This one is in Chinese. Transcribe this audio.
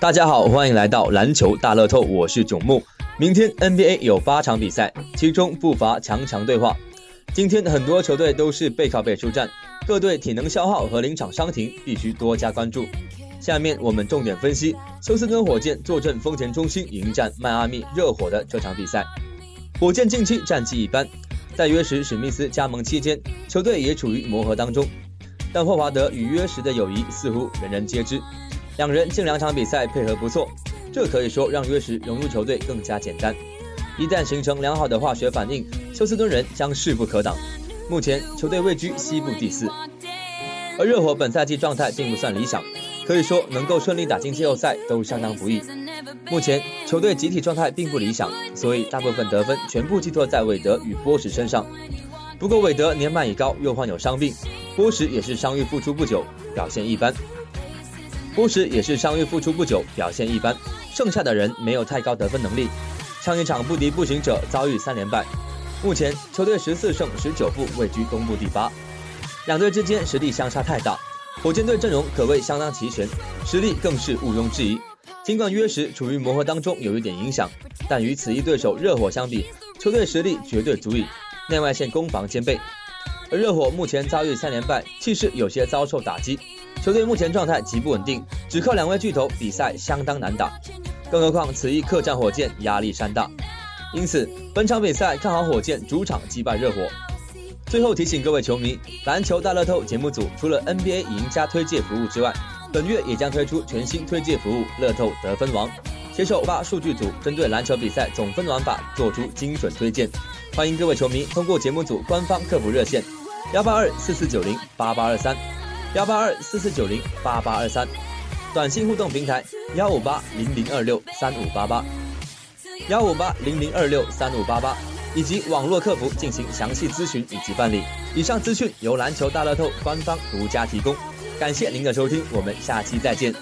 大家好，欢迎来到篮球大乐透，我是囧木。明天 NBA 有八场比赛，其中不乏强强对话。今天很多球队都是背靠背出战，各队体能消耗和临场伤停必须多加关注。下面我们重点分析休斯敦火箭坐镇丰田中心迎战迈阿密热火的这场比赛。火箭近期战绩一般，在约什史密斯加盟期间，球队也处于磨合当中。但霍华德与约什的友谊似乎人人皆知，两人近两场比赛配合不错，这可以说让约什融入球队更加简单。一旦形成良好的化学反应，休斯敦人将势不可挡。目前球队位居西部第四，而热火本赛季状态并不算理想，可以说能够顺利打进季后赛都相当不易。目前球队集体状态并不理想，所以大部分得分全部寄托在韦德与波什身上。不过韦德年迈已高，又患有伤病。波什也是伤愈复出不久，表现一般。波什也是伤愈复出不久，表现一般。剩下的人没有太高得分能力。上一场不敌步行者，遭遇三连败。目前球队十四胜十九负，位居东部第八。两队之间实力相差太大。火箭队阵容可谓相当齐全，实力更是毋庸置疑。尽管约什处于磨合当中，有一点影响，但与此一对手热火相比，球队实力绝对足以。内外线攻防兼备。而热火目前遭遇三连败，气势有些遭受打击，球队目前状态极不稳定，只靠两位巨头，比赛相当难打。更何况此役客战火箭，压力山大。因此，本场比赛看好火箭主场击败热火。最后提醒各位球迷，篮球大乐透节目组除了 NBA 赢家推介服务之外，本月也将推出全新推介服务——乐透得分王，携手八数据组，针对篮球比赛总分玩法做出精准推荐。欢迎各位球迷通过节目组官方客服热线。幺八二四四九零八八二三，幺八二四四九零八八二三，短信互动平台幺五八零零二六三五八八，幺五八零零二六三五八八，以及网络客服进行详细咨询以及办理。以上资讯由篮球大乐透官方独家提供，感谢您的收听，我们下期再见。